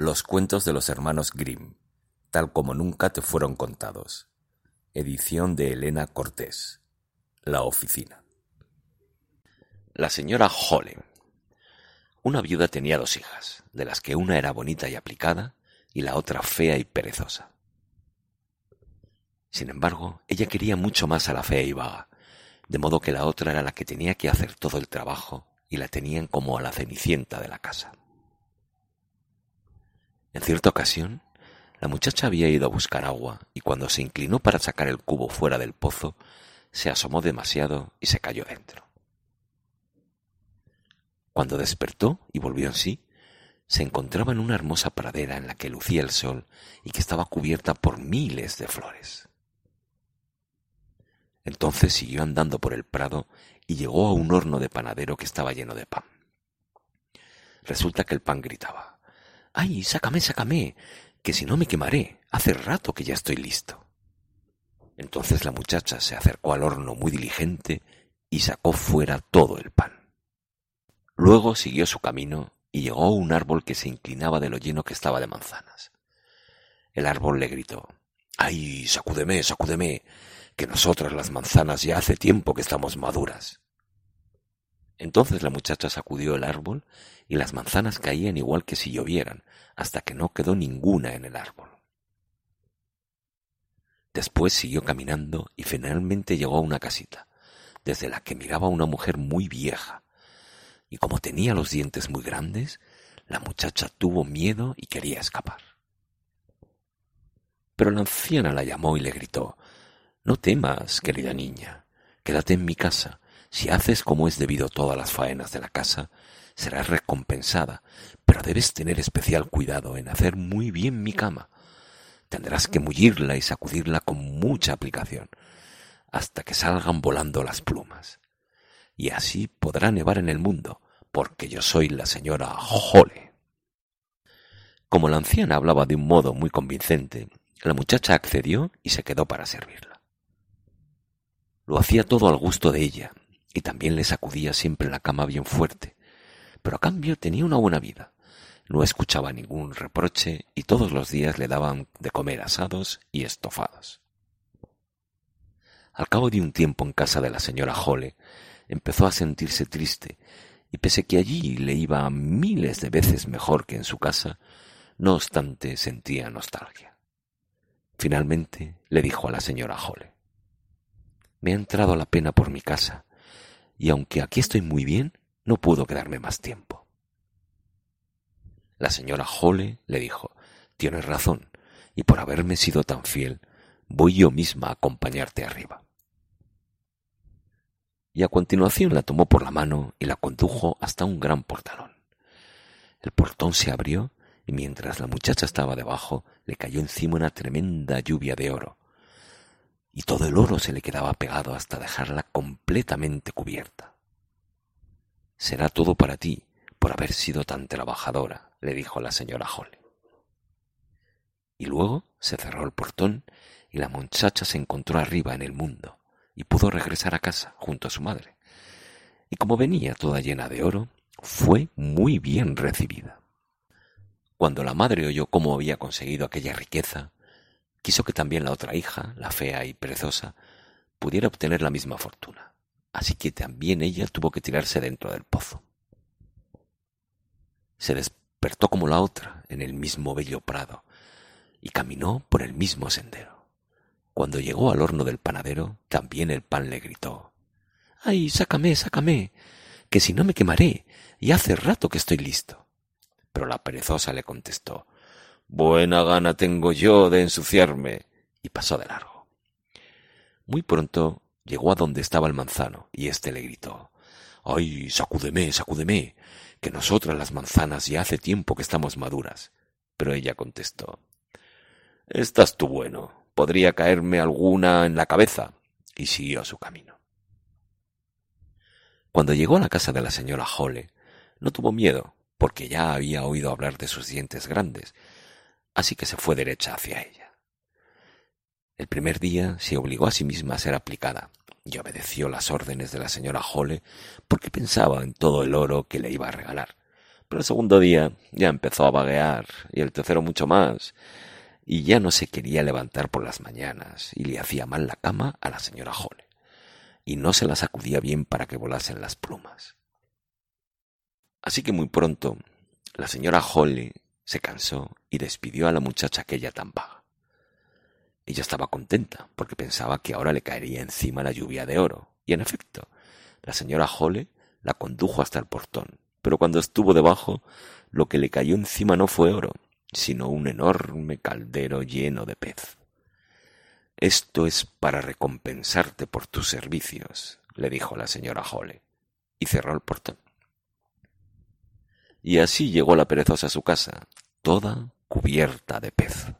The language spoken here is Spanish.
Los cuentos de los hermanos Grimm, tal como nunca te fueron contados. Edición de Elena Cortés. La oficina. La señora Hollen. Una viuda tenía dos hijas, de las que una era bonita y aplicada y la otra fea y perezosa. Sin embargo, ella quería mucho más a la fea y vaga, de modo que la otra era la que tenía que hacer todo el trabajo y la tenían como a la cenicienta de la casa. En cierta ocasión, la muchacha había ido a buscar agua y cuando se inclinó para sacar el cubo fuera del pozo, se asomó demasiado y se cayó dentro. Cuando despertó y volvió en sí, se encontraba en una hermosa pradera en la que lucía el sol y que estaba cubierta por miles de flores. Entonces siguió andando por el prado y llegó a un horno de panadero que estaba lleno de pan. Resulta que el pan gritaba ¡Ay, sácame, sácame! que si no me quemaré. Hace rato que ya estoy listo. Entonces la muchacha se acercó al horno muy diligente y sacó fuera todo el pan. Luego siguió su camino y llegó a un árbol que se inclinaba de lo lleno que estaba de manzanas. El árbol le gritó ¡Ay, sacúdeme, sacúdeme! que nosotras las manzanas ya hace tiempo que estamos maduras. Entonces la muchacha sacudió el árbol y las manzanas caían igual que si llovieran, hasta que no quedó ninguna en el árbol. Después siguió caminando y finalmente llegó a una casita, desde la que miraba una mujer muy vieja, y como tenía los dientes muy grandes, la muchacha tuvo miedo y quería escapar. Pero la anciana la llamó y le gritó No temas, querida niña, quédate en mi casa, si haces como es debido todas las faenas de la casa, serás recompensada, pero debes tener especial cuidado en hacer muy bien mi cama. Tendrás que mullirla y sacudirla con mucha aplicación, hasta que salgan volando las plumas. Y así podrá nevar en el mundo, porque yo soy la señora Jole. Como la anciana hablaba de un modo muy convincente, la muchacha accedió y se quedó para servirla. Lo hacía todo al gusto de ella, y también le sacudía siempre la cama bien fuerte, pero a cambio tenía una buena vida. No escuchaba ningún reproche y todos los días le daban de comer asados y estofados. Al cabo de un tiempo en casa de la señora Jole, empezó a sentirse triste, y pese que allí le iba miles de veces mejor que en su casa, no obstante sentía nostalgia. Finalmente le dijo a la señora Jole Me ha entrado la pena por mi casa, y aunque aquí estoy muy bien, no pudo quedarme más tiempo. La señora Jole le dijo Tienes razón, y por haberme sido tan fiel, voy yo misma a acompañarte arriba. Y a continuación la tomó por la mano y la condujo hasta un gran portalón. El portón se abrió y mientras la muchacha estaba debajo le cayó encima una tremenda lluvia de oro, y todo el oro se le quedaba pegado hasta dejarla completamente cubierta. Será todo para ti, por haber sido tan trabajadora, le dijo la señora Hole. Y luego se cerró el portón y la muchacha se encontró arriba en el mundo y pudo regresar a casa junto a su madre. Y como venía toda llena de oro, fue muy bien recibida. Cuando la madre oyó cómo había conseguido aquella riqueza, quiso que también la otra hija, la fea y perezosa, pudiera obtener la misma fortuna. Así que también ella tuvo que tirarse dentro del pozo. Se despertó como la otra en el mismo bello prado y caminó por el mismo sendero. Cuando llegó al horno del panadero, también el pan le gritó ¡Ay, sácame, sácame! que si no me quemaré, y hace rato que estoy listo. Pero la perezosa le contestó Buena gana tengo yo de ensuciarme. y pasó de largo. Muy pronto llegó a donde estaba el manzano, y éste le gritó Ay, sacúdeme, sacúdeme, que nosotras las manzanas ya hace tiempo que estamos maduras. Pero ella contestó Estás tú bueno. Podría caerme alguna en la cabeza. y siguió su camino. Cuando llegó a la casa de la señora Hole, no tuvo miedo, porque ya había oído hablar de sus dientes grandes, así que se fue derecha hacia ella. El primer día se obligó a sí misma a ser aplicada y obedeció las órdenes de la señora Hole porque pensaba en todo el oro que le iba a regalar. Pero el segundo día ya empezó a vaguear y el tercero mucho más, y ya no se quería levantar por las mañanas y le hacía mal la cama a la señora Hole y no se la sacudía bien para que volasen las plumas. Así que muy pronto la señora Holly se cansó y despidió a la muchacha aquella tan vaga. Ella estaba contenta porque pensaba que ahora le caería encima la lluvia de oro, y en efecto, la señora Holly la condujo hasta el portón, pero cuando estuvo debajo, lo que le cayó encima no fue oro, sino un enorme caldero lleno de pez. Esto es para recompensarte por tus servicios, le dijo la señora Hole, y cerró el portón. Y así llegó la perezosa a su casa, toda cubierta de pez.